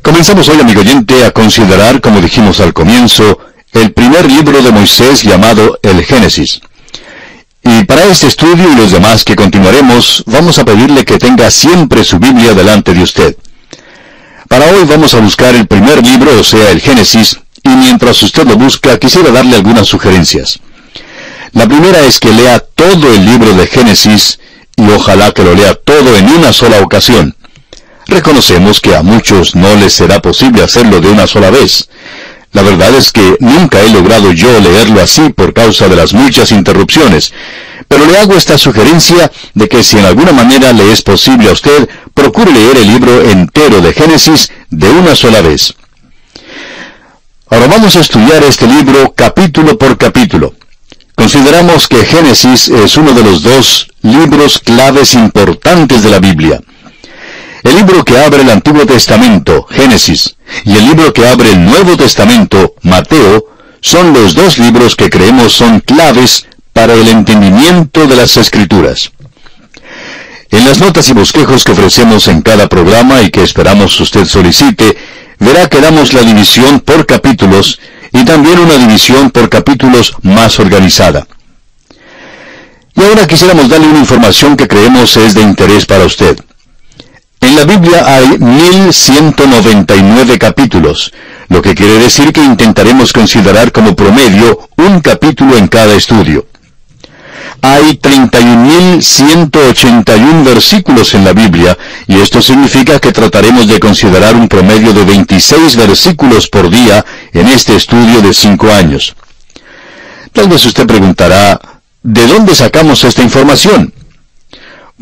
Comenzamos hoy, amigo oyente, a considerar, como dijimos al comienzo, el primer libro de Moisés llamado el Génesis. Y para este estudio y los demás que continuaremos, vamos a pedirle que tenga siempre su Biblia delante de usted. Para hoy vamos a buscar el primer libro, o sea, el Génesis, y mientras usted lo busca, quisiera darle algunas sugerencias. La primera es que lea todo el libro de Génesis, y ojalá que lo lea todo en una sola ocasión. Reconocemos que a muchos no les será posible hacerlo de una sola vez. La verdad es que nunca he logrado yo leerlo así por causa de las muchas interrupciones, pero le hago esta sugerencia de que si en alguna manera le es posible a usted, procure leer el libro entero de Génesis de una sola vez. Ahora vamos a estudiar este libro capítulo por capítulo. Consideramos que Génesis es uno de los dos libros claves importantes de la Biblia. El libro que abre el Antiguo Testamento, Génesis, y el libro que abre el Nuevo Testamento, Mateo, son los dos libros que creemos son claves para el entendimiento de las Escrituras. En las notas y bosquejos que ofrecemos en cada programa y que esperamos usted solicite, verá que damos la división por capítulos y también una división por capítulos más organizada. Y ahora quisiéramos darle una información que creemos es de interés para usted. En la Biblia hay 1199 capítulos, lo que quiere decir que intentaremos considerar como promedio un capítulo en cada estudio. Hay 31.181 versículos en la Biblia, y esto significa que trataremos de considerar un promedio de 26 versículos por día en este estudio de cinco años. Tal vez usted preguntará, ¿de dónde sacamos esta información?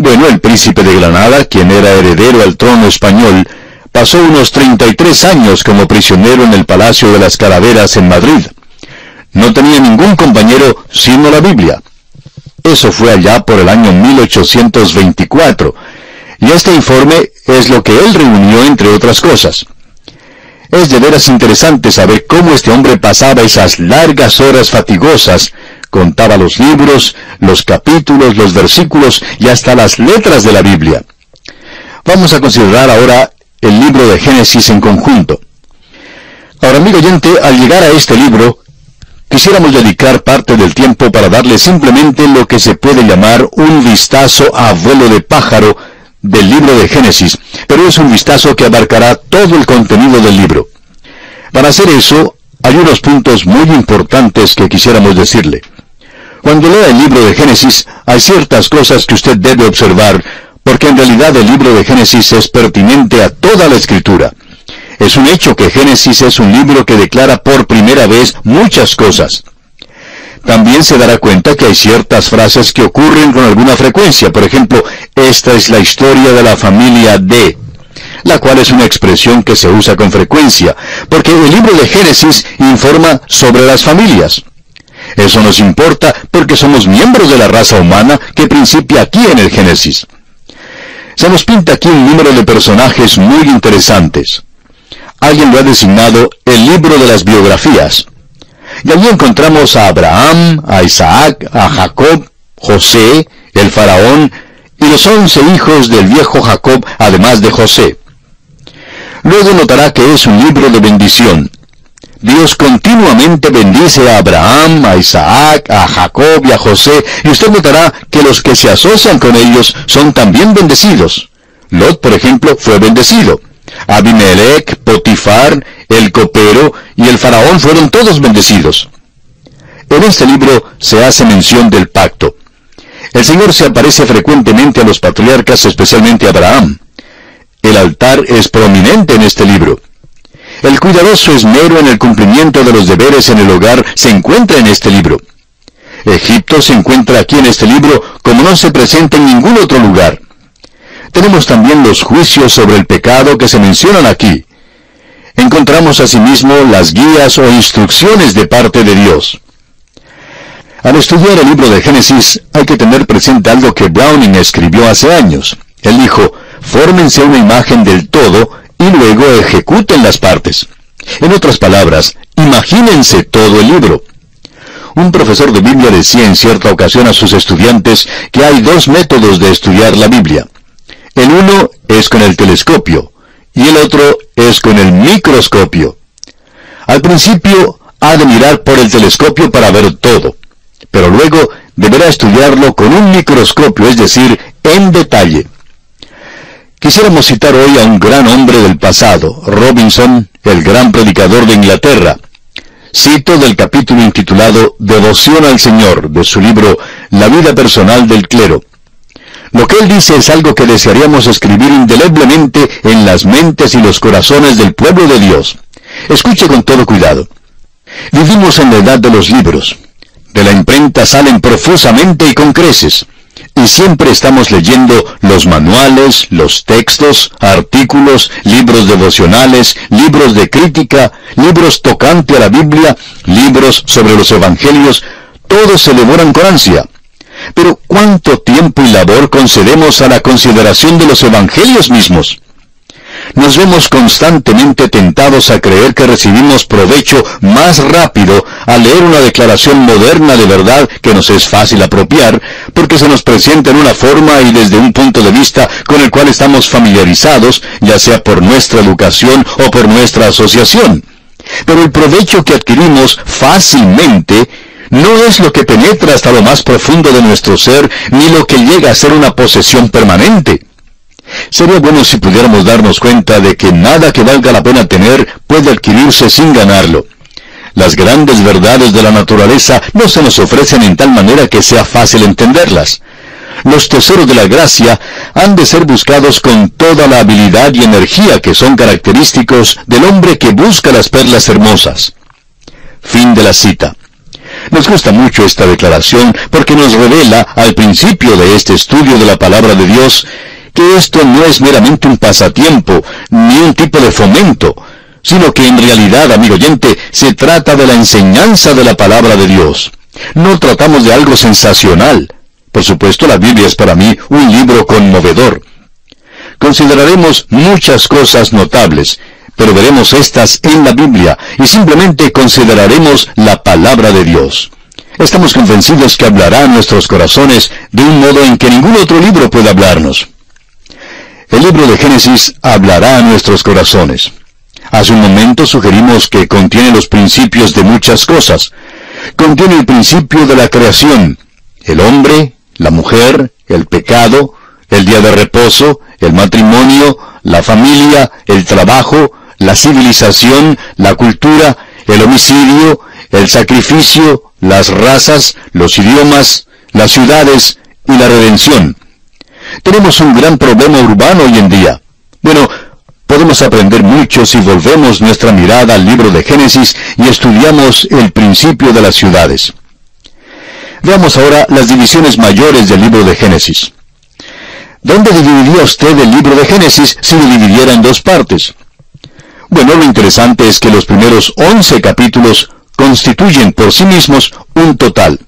Bueno, el príncipe de Granada, quien era heredero al trono español, pasó unos 33 años como prisionero en el Palacio de las Calaveras en Madrid. No tenía ningún compañero sino la Biblia. Eso fue allá por el año 1824, y este informe es lo que él reunió entre otras cosas. Es de veras interesante saber cómo este hombre pasaba esas largas horas fatigosas contaba los libros, los capítulos, los versículos y hasta las letras de la Biblia. Vamos a considerar ahora el libro de Génesis en conjunto. Ahora, amigo oyente, al llegar a este libro, quisiéramos dedicar parte del tiempo para darle simplemente lo que se puede llamar un vistazo a vuelo de pájaro del libro de Génesis, pero es un vistazo que abarcará todo el contenido del libro. Para hacer eso, hay unos puntos muy importantes que quisiéramos decirle. Cuando lea el libro de Génesis, hay ciertas cosas que usted debe observar, porque en realidad el libro de Génesis es pertinente a toda la escritura. Es un hecho que Génesis es un libro que declara por primera vez muchas cosas. También se dará cuenta que hay ciertas frases que ocurren con alguna frecuencia. Por ejemplo, esta es la historia de la familia D, la cual es una expresión que se usa con frecuencia, porque el libro de Génesis informa sobre las familias. Eso nos importa porque somos miembros de la raza humana que principia aquí en el Génesis. Se nos pinta aquí un número de personajes muy interesantes. Alguien lo ha designado el libro de las biografías. Y allí encontramos a Abraham, a Isaac, a Jacob, José, el faraón y los once hijos del viejo Jacob, además de José. Luego notará que es un libro de bendición, Dios continuamente bendice a Abraham, a Isaac, a Jacob y a José, y usted notará que los que se asocian con ellos son también bendecidos. Lot, por ejemplo, fue bendecido. Abimelech, Potifar, el copero y el faraón fueron todos bendecidos. En este libro se hace mención del pacto. El Señor se aparece frecuentemente a los patriarcas, especialmente a Abraham. El altar es prominente en este libro. El cuidadoso esmero en el cumplimiento de los deberes en el hogar se encuentra en este libro. Egipto se encuentra aquí en este libro como no se presenta en ningún otro lugar. Tenemos también los juicios sobre el pecado que se mencionan aquí. Encontramos asimismo las guías o instrucciones de parte de Dios. Al estudiar el libro de Génesis hay que tener presente algo que Browning escribió hace años. Él dijo, fórmense una imagen del todo y luego ejecuten las partes. En otras palabras, imagínense todo el libro. Un profesor de Biblia decía en cierta ocasión a sus estudiantes que hay dos métodos de estudiar la Biblia. El uno es con el telescopio y el otro es con el microscopio. Al principio ha de mirar por el telescopio para ver todo, pero luego deberá estudiarlo con un microscopio, es decir, en detalle. Quisiéramos citar hoy a un gran hombre del pasado, Robinson, el gran predicador de Inglaterra. Cito del capítulo intitulado Devoción al Señor de su libro La vida personal del clero. Lo que él dice es algo que desearíamos escribir indeleblemente en las mentes y los corazones del pueblo de Dios. Escuche con todo cuidado. Vivimos en la edad de los libros. De la imprenta salen profusamente y con creces y siempre estamos leyendo los manuales, los textos, artículos, libros devocionales, libros de crítica, libros tocante a la Biblia, libros sobre los evangelios, todos se devoran con ansia. Pero ¿cuánto tiempo y labor concedemos a la consideración de los evangelios mismos? Nos vemos constantemente tentados a creer que recibimos provecho más rápido al leer una declaración moderna de verdad que nos es fácil apropiar, porque se nos presenta en una forma y desde un punto de vista con el cual estamos familiarizados, ya sea por nuestra educación o por nuestra asociación. Pero el provecho que adquirimos fácilmente no es lo que penetra hasta lo más profundo de nuestro ser, ni lo que llega a ser una posesión permanente. Sería bueno si pudiéramos darnos cuenta de que nada que valga la pena tener puede adquirirse sin ganarlo. Las grandes verdades de la naturaleza no se nos ofrecen en tal manera que sea fácil entenderlas. Los tesoros de la gracia han de ser buscados con toda la habilidad y energía que son característicos del hombre que busca las perlas hermosas. Fin de la cita. Nos gusta mucho esta declaración porque nos revela al principio de este estudio de la palabra de Dios que esto no es meramente un pasatiempo, ni un tipo de fomento, sino que en realidad, amigo oyente, se trata de la enseñanza de la palabra de Dios. No tratamos de algo sensacional. Por supuesto, la Biblia es para mí un libro conmovedor. Consideraremos muchas cosas notables, pero veremos estas en la Biblia y simplemente consideraremos la palabra de Dios. Estamos convencidos que hablará a nuestros corazones de un modo en que ningún otro libro puede hablarnos. El libro de Génesis hablará a nuestros corazones. Hace un momento sugerimos que contiene los principios de muchas cosas. Contiene el principio de la creación, el hombre, la mujer, el pecado, el día de reposo, el matrimonio, la familia, el trabajo, la civilización, la cultura, el homicidio, el sacrificio, las razas, los idiomas, las ciudades y la redención. Tenemos un gran problema urbano hoy en día. Bueno, podemos aprender mucho si volvemos nuestra mirada al libro de Génesis y estudiamos el principio de las ciudades. Veamos ahora las divisiones mayores del libro de Génesis. ¿Dónde dividiría usted el libro de Génesis si lo dividiera en dos partes? Bueno, lo interesante es que los primeros once capítulos constituyen por sí mismos un total.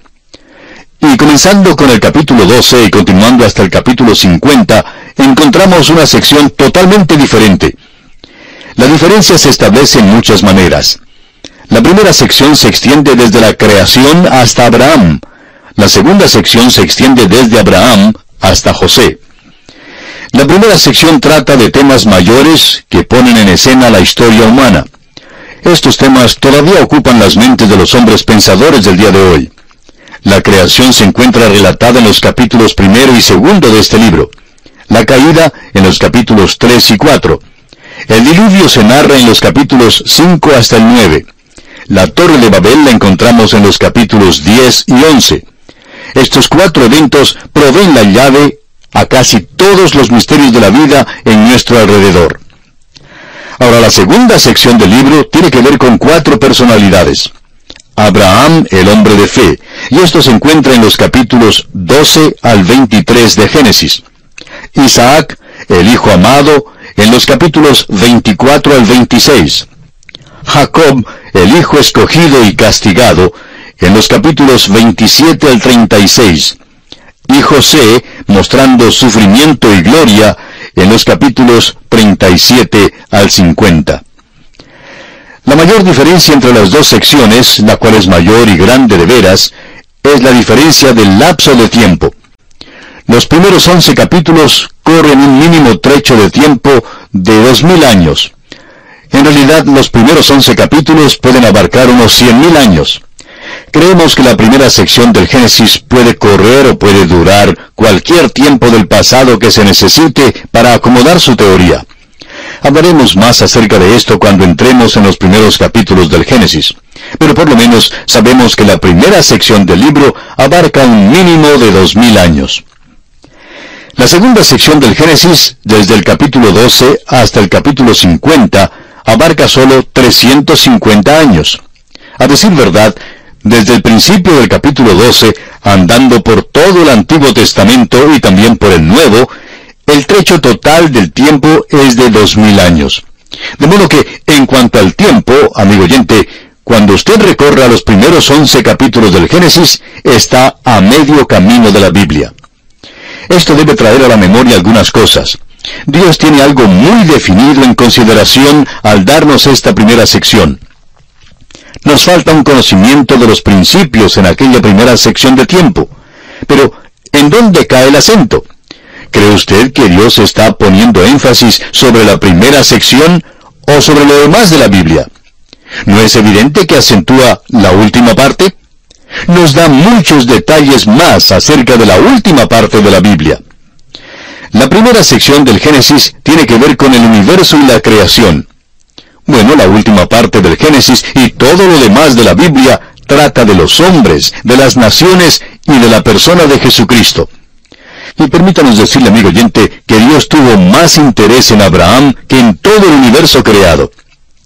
Y comenzando con el capítulo 12 y continuando hasta el capítulo 50, encontramos una sección totalmente diferente. La diferencia se establece en muchas maneras. La primera sección se extiende desde la creación hasta Abraham. La segunda sección se extiende desde Abraham hasta José. La primera sección trata de temas mayores que ponen en escena la historia humana. Estos temas todavía ocupan las mentes de los hombres pensadores del día de hoy. La creación se encuentra relatada en los capítulos primero y segundo de este libro. La caída en los capítulos 3 y 4. El diluvio se narra en los capítulos 5 hasta el 9. La torre de Babel la encontramos en los capítulos 10 y 11. Estos cuatro eventos proveen la llave a casi todos los misterios de la vida en nuestro alrededor. Ahora la segunda sección del libro tiene que ver con cuatro personalidades. Abraham, el hombre de fe, y esto se encuentra en los capítulos 12 al 23 de Génesis. Isaac, el hijo amado, en los capítulos 24 al 26. Jacob, el hijo escogido y castigado, en los capítulos 27 al 36. Y José, mostrando sufrimiento y gloria, en los capítulos 37 al 50. La mayor diferencia entre las dos secciones, la cual es mayor y grande de veras, es la diferencia del lapso de tiempo. Los primeros once capítulos corren un mínimo trecho de tiempo de dos mil años. En realidad, los primeros once capítulos pueden abarcar unos cien mil años. Creemos que la primera sección del Génesis puede correr o puede durar cualquier tiempo del pasado que se necesite para acomodar su teoría. Hablaremos más acerca de esto cuando entremos en los primeros capítulos del Génesis. Pero por lo menos sabemos que la primera sección del libro abarca un mínimo de dos mil años. La segunda sección del Génesis, desde el capítulo 12 hasta el capítulo 50, abarca solo 350 años. A decir verdad, desde el principio del capítulo 12, andando por todo el Antiguo Testamento y también por el Nuevo, el trecho total del tiempo es de dos mil años. De modo que, en cuanto al tiempo, amigo oyente, cuando usted recorra los primeros once capítulos del Génesis, está a medio camino de la Biblia. Esto debe traer a la memoria algunas cosas. Dios tiene algo muy definido en consideración al darnos esta primera sección. Nos falta un conocimiento de los principios en aquella primera sección de tiempo. Pero, ¿en dónde cae el acento? ¿Cree usted que Dios está poniendo énfasis sobre la primera sección o sobre lo demás de la Biblia? ¿No es evidente que acentúa la última parte? nos da muchos detalles más acerca de la última parte de la Biblia. La primera sección del Génesis tiene que ver con el universo y la creación. Bueno, la última parte del Génesis y todo lo demás de la Biblia trata de los hombres, de las naciones y de la persona de Jesucristo. Y permítanos decirle, amigo oyente, que Dios tuvo más interés en Abraham que en todo el universo creado.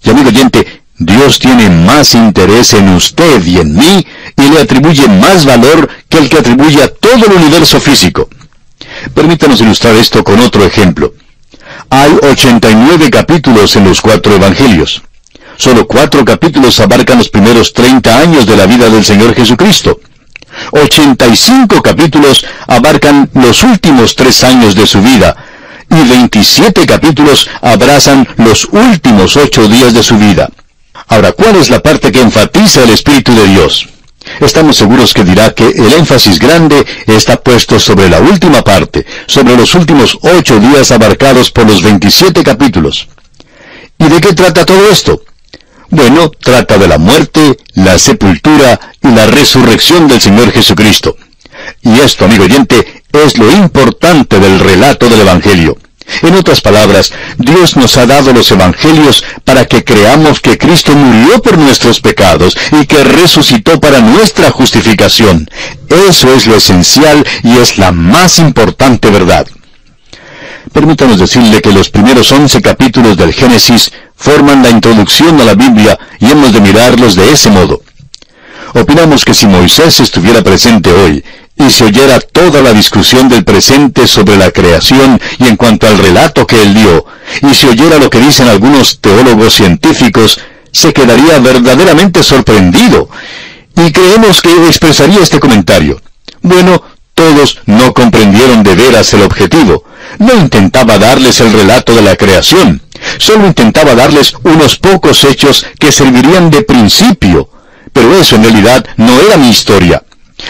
Y amigo oyente, Dios tiene más interés en usted y en mí y le atribuye más valor que el que atribuye a todo el universo físico. Permítanos ilustrar esto con otro ejemplo. Hay 89 capítulos en los cuatro evangelios. Solo cuatro capítulos abarcan los primeros 30 años de la vida del Señor Jesucristo. 85 capítulos abarcan los últimos tres años de su vida, y 27 capítulos abrazan los últimos ocho días de su vida. Ahora, ¿cuál es la parte que enfatiza el Espíritu de Dios? Estamos seguros que dirá que el énfasis grande está puesto sobre la última parte, sobre los últimos ocho días abarcados por los 27 capítulos. ¿Y de qué trata todo esto? Bueno, trata de la muerte, la sepultura y la resurrección del Señor Jesucristo. Y esto, amigo oyente, es lo importante del relato del Evangelio. En otras palabras, Dios nos ha dado los evangelios para que creamos que Cristo murió por nuestros pecados y que resucitó para nuestra justificación. Eso es lo esencial y es la más importante verdad. Permítanos decirle que los primeros once capítulos del Génesis forman la introducción a la Biblia y hemos de mirarlos de ese modo. Opinamos que si Moisés estuviera presente hoy, y se oyera toda la discusión del presente sobre la creación y en cuanto al relato que él dio, y se oyera lo que dicen algunos teólogos científicos, se quedaría verdaderamente sorprendido. Y creemos que expresaría este comentario. Bueno, todos no comprendieron de veras el objetivo. No intentaba darles el relato de la creación. Solo intentaba darles unos pocos hechos que servirían de principio. Pero eso en realidad no era mi historia.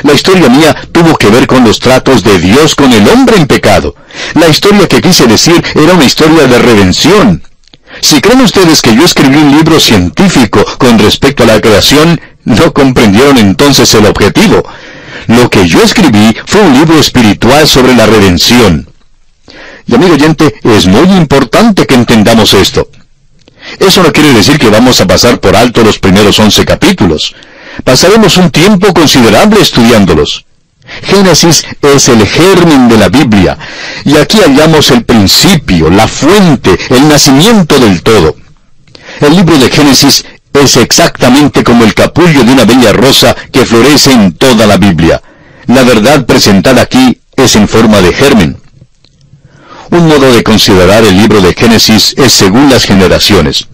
La historia mía tuvo que ver con los tratos de Dios con el hombre en pecado. La historia que quise decir era una historia de redención. Si creen ustedes que yo escribí un libro científico con respecto a la creación, no comprendieron entonces el objetivo. Lo que yo escribí fue un libro espiritual sobre la redención. Y amigo oyente, es muy importante que entendamos esto. Eso no quiere decir que vamos a pasar por alto los primeros once capítulos. Pasaremos un tiempo considerable estudiándolos. Génesis es el germen de la Biblia, y aquí hallamos el principio, la fuente, el nacimiento del todo. El libro de Génesis es exactamente como el capullo de una bella rosa que florece en toda la Biblia. La verdad presentada aquí es en forma de germen. Un modo de considerar el libro de Génesis es según las generaciones.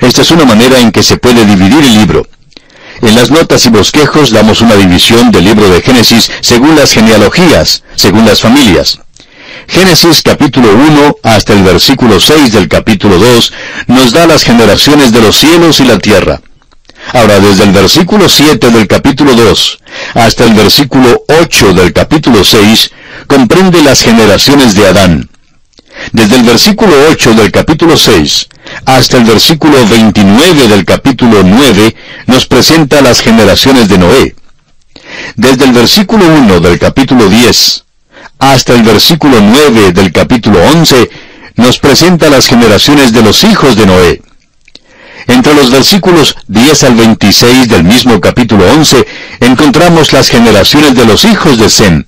Esta es una manera en que se puede dividir el libro. En las notas y bosquejos damos una división del libro de Génesis según las genealogías, según las familias. Génesis capítulo 1 hasta el versículo 6 del capítulo 2 nos da las generaciones de los cielos y la tierra. Ahora, desde el versículo 7 del capítulo 2 hasta el versículo 8 del capítulo 6, comprende las generaciones de Adán. Desde el versículo 8 del capítulo 6 hasta el versículo 29 del capítulo 9 nos presenta las generaciones de Noé. Desde el versículo 1 del capítulo 10 hasta el versículo 9 del capítulo 11 nos presenta las generaciones de los hijos de Noé. Entre los versículos 10 al 26 del mismo capítulo 11 encontramos las generaciones de los hijos de Sem.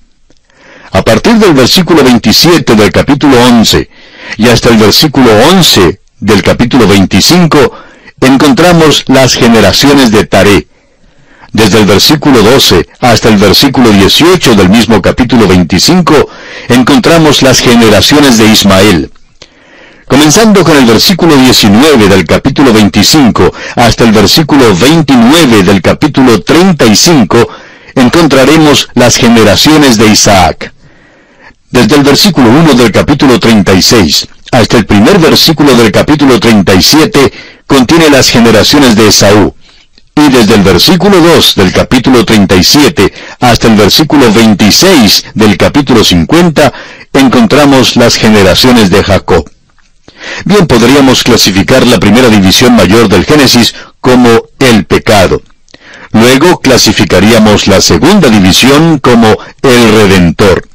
A partir del versículo 27 del capítulo 11 y hasta el versículo 11 del capítulo 25 encontramos las generaciones de Taré. Desde el versículo 12 hasta el versículo 18 del mismo capítulo 25 encontramos las generaciones de Ismael. Comenzando con el versículo 19 del capítulo 25 hasta el versículo 29 del capítulo 35, encontraremos las generaciones de Isaac. Desde el versículo 1 del capítulo 36 hasta el primer versículo del capítulo 37 contiene las generaciones de Esaú. Y desde el versículo 2 del capítulo 37 hasta el versículo 26 del capítulo 50 encontramos las generaciones de Jacob. Bien podríamos clasificar la primera división mayor del Génesis como el pecado. Luego clasificaríamos la segunda división como el redentor.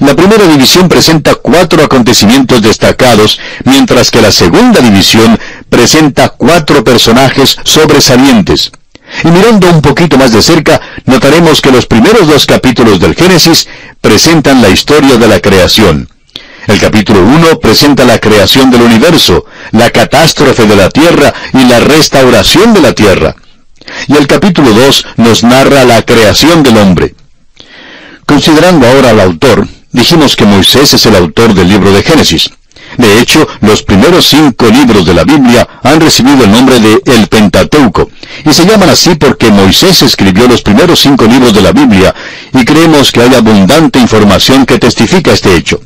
La primera división presenta cuatro acontecimientos destacados, mientras que la segunda división presenta cuatro personajes sobresalientes. Y mirando un poquito más de cerca, notaremos que los primeros dos capítulos del Génesis presentan la historia de la creación. El capítulo 1 presenta la creación del universo, la catástrofe de la tierra y la restauración de la tierra. Y el capítulo 2 nos narra la creación del hombre. Considerando ahora al autor, dijimos que Moisés es el autor del libro de Génesis. De hecho, los primeros cinco libros de la Biblia han recibido el nombre de el Pentateuco, y se llaman así porque Moisés escribió los primeros cinco libros de la Biblia, y creemos que hay abundante información que testifica este hecho.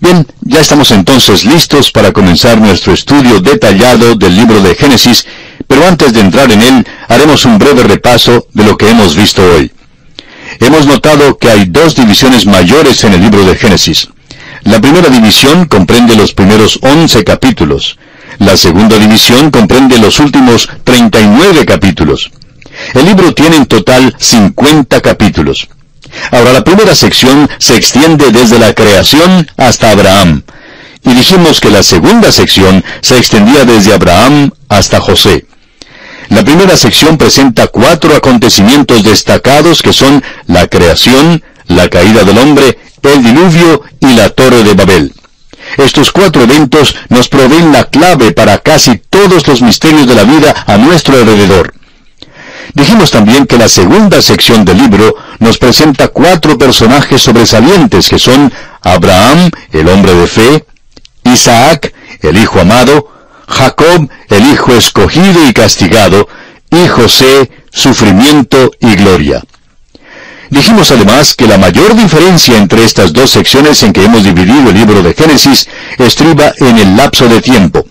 Bien, ya estamos entonces listos para comenzar nuestro estudio detallado del libro de Génesis, pero antes de entrar en él, haremos un breve repaso de lo que hemos visto hoy. Hemos notado que hay dos divisiones mayores en el libro de Génesis. La primera división comprende los primeros once capítulos. La segunda división comprende los últimos 39 capítulos. El libro tiene en total 50 capítulos. Ahora la primera sección se extiende desde la creación hasta Abraham. Y dijimos que la segunda sección se extendía desde Abraham hasta José. La primera sección presenta cuatro acontecimientos destacados que son la creación, la caída del hombre, el diluvio y la torre de Babel. Estos cuatro eventos nos proveen la clave para casi todos los misterios de la vida a nuestro alrededor. Dijimos también que la segunda sección del libro nos presenta cuatro personajes sobresalientes que son Abraham, el hombre de fe, Isaac, el hijo amado, Jacob, el hijo escogido y castigado, y José, sufrimiento y gloria. Dijimos además que la mayor diferencia entre estas dos secciones en que hemos dividido el libro de Génesis estriba en el lapso de tiempo.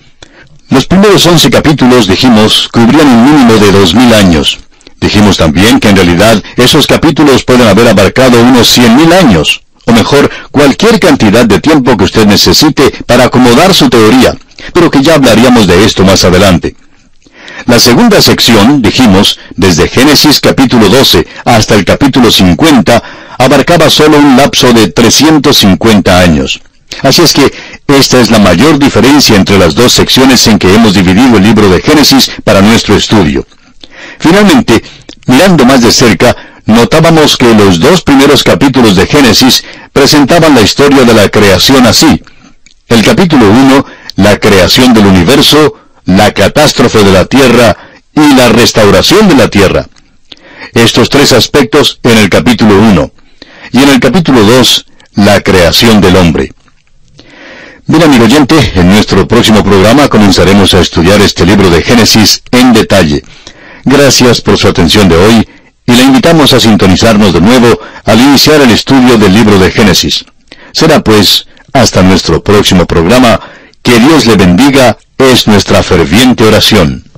Los primeros once capítulos, dijimos, cubrían un mínimo de dos mil años. Dijimos también que en realidad esos capítulos pueden haber abarcado unos cien mil años, o mejor, cualquier cantidad de tiempo que usted necesite para acomodar su teoría, pero que ya hablaríamos de esto más adelante. La segunda sección, dijimos, desde Génesis capítulo 12 hasta el capítulo 50, abarcaba solo un lapso de 350 años. Así es que esta es la mayor diferencia entre las dos secciones en que hemos dividido el libro de Génesis para nuestro estudio. Finalmente, mirando más de cerca, notábamos que los dos primeros capítulos de Génesis presentaban la historia de la creación así. El capítulo 1, la creación del universo, la catástrofe de la tierra y la restauración de la tierra. Estos tres aspectos en el capítulo 1. Y en el capítulo 2, la creación del hombre. Bien, amigo oyente, en nuestro próximo programa comenzaremos a estudiar este libro de Génesis en detalle. Gracias por su atención de hoy y le invitamos a sintonizarnos de nuevo al iniciar el estudio del libro de Génesis. Será pues hasta nuestro próximo programa. Que Dios le bendiga es nuestra ferviente oración.